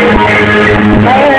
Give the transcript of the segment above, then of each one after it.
Hey!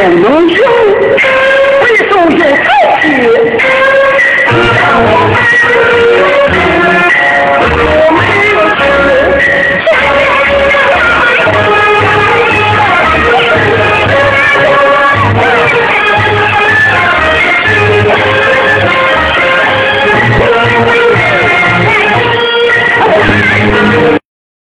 Fernandes